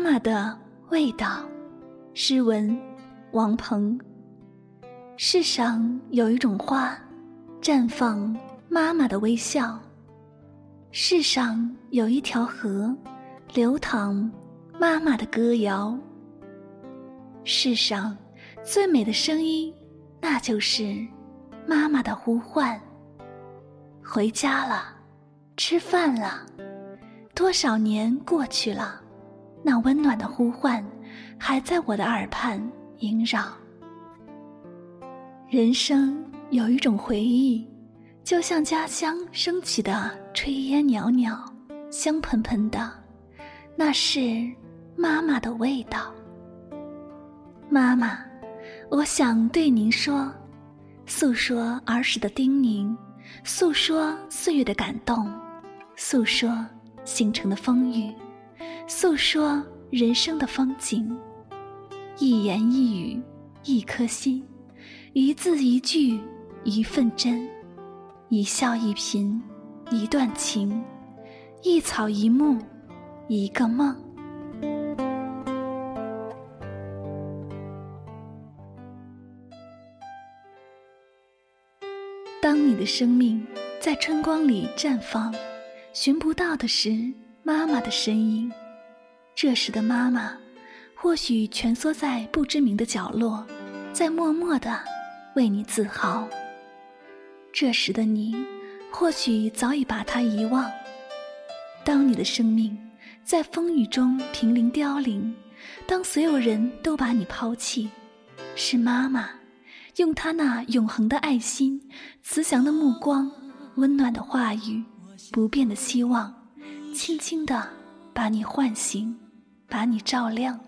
妈妈的味道，诗文，王鹏。世上有一种花，绽放妈妈的微笑；世上有一条河，流淌妈妈的歌谣。世上最美的声音，那就是妈妈的呼唤。回家了，吃饭了，多少年过去了。那温暖的呼唤，还在我的耳畔萦绕。人生有一种回忆，就像家乡升起的炊烟袅袅，香喷喷的，那是妈妈的味道。妈妈，我想对您说，诉说儿时的叮咛，诉说岁月的感动，诉说星辰的风雨。诉说人生的风景，一言一语，一颗心，一字一句，一份真，一笑一颦，一段情，一草一木，一个梦。当你的生命在春光里绽放，寻不到的是妈妈的声音。这时的妈妈，或许蜷缩在不知名的角落，在默默的为你自豪。这时的你，或许早已把她遗忘。当你的生命在风雨中濒临凋零，当所有人都把你抛弃，是妈妈用她那永恒的爱心、慈祥的目光、温暖的话语、不变的希望，轻轻地把你唤醒。把你照亮，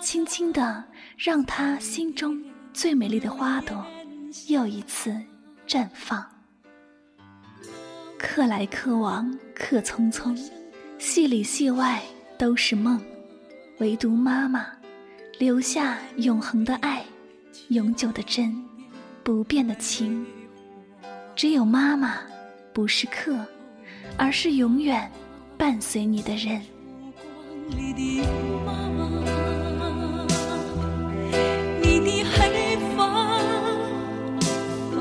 轻轻地让他心中最美丽的花朵又一次绽放。客来客往，客匆匆，戏里戏外都是梦，唯独妈妈留下永恒的爱，永久的真，不变的情。只有妈妈不是客，而是永远伴随你的人。里的妈妈，你的黑发泛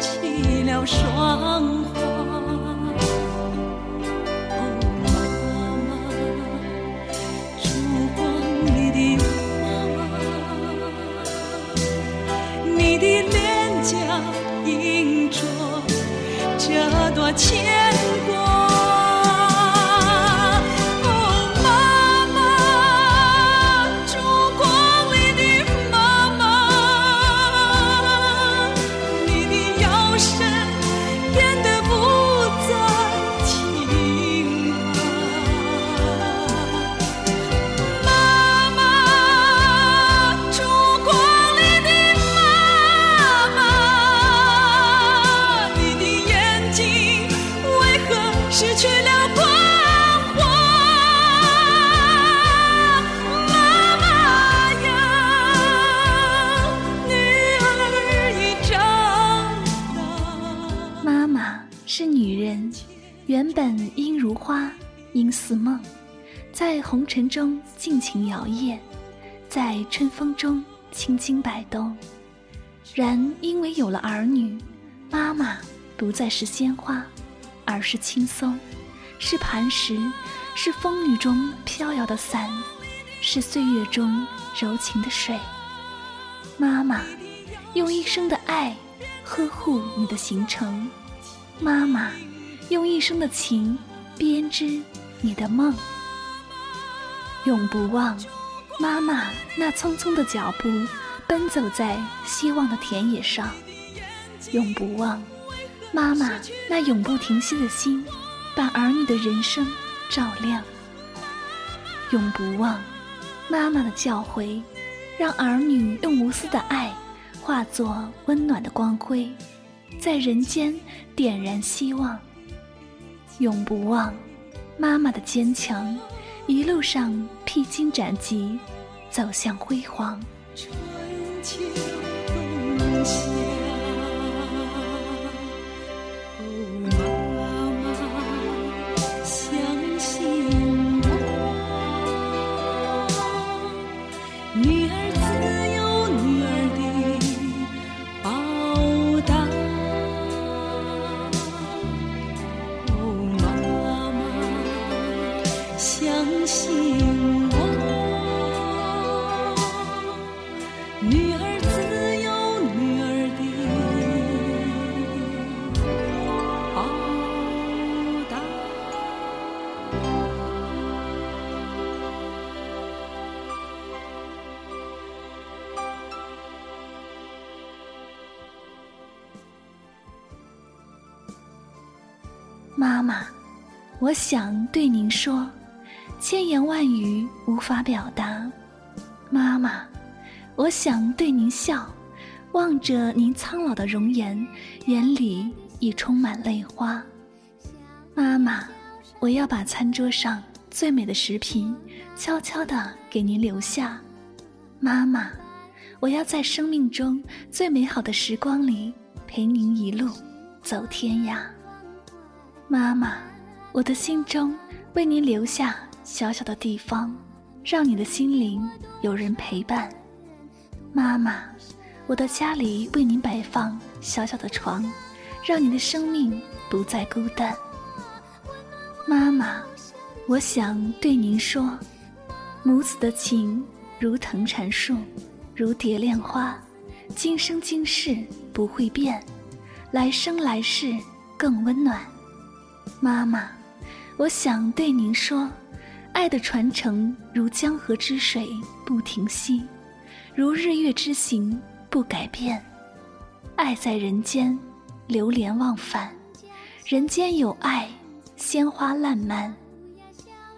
起了霜花。哦，妈妈，烛光里的妈妈，你的脸颊映着这段牵失去了光，妈妈是女人原本应如花，应似梦，在红尘中尽情摇曳，在春风中轻轻摆动。然因为有了儿女，妈妈不再是鲜花，而是青松，是磐石，是风雨中飘摇的伞，是岁月中柔情的水。妈妈用一生的爱呵护你的行程，妈妈。用一生的情编织你的梦，永不忘妈妈那匆匆的脚步，奔走在希望的田野上；永不忘妈妈那永不停息的心，把儿女的人生照亮。永不忘妈妈的教诲，让儿女用无私的爱化作温暖的光辉，在人间点燃希望。永不忘妈妈的坚强，一路上披荆斩棘，走向辉煌。春秋冬夏妈妈，我想对您说，千言万语无法表达。妈妈，我想对您笑，望着您苍老的容颜，眼里已充满泪花。妈妈，我要把餐桌上最美的食品悄悄地给您留下。妈妈，我要在生命中最美好的时光里陪您一路走天涯。妈妈，我的心中为您留下小小的地方，让你的心灵有人陪伴。妈妈，我的家里为您摆放小小的床，让你的生命不再孤单。妈妈，我想对您说，母子的情如藤缠树，如蝶恋花，今生今世不会变，来生来世更温暖。妈妈，我想对您说，爱的传承如江河之水不停息，如日月之行不改变。爱在人间，流连忘返。人间有爱，鲜花烂漫。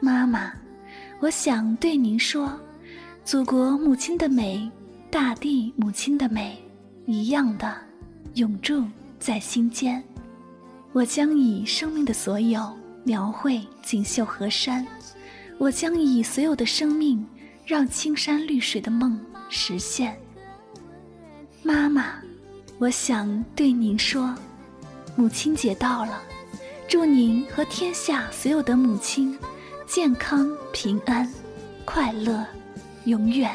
妈妈，我想对您说，祖国母亲的美，大地母亲的美，一样的永驻在心间。我将以生命的所有描绘锦绣河山，我将以所有的生命让青山绿水的梦实现。妈妈，我想对您说，母亲节到了，祝您和天下所有的母亲健康平安、快乐，永远。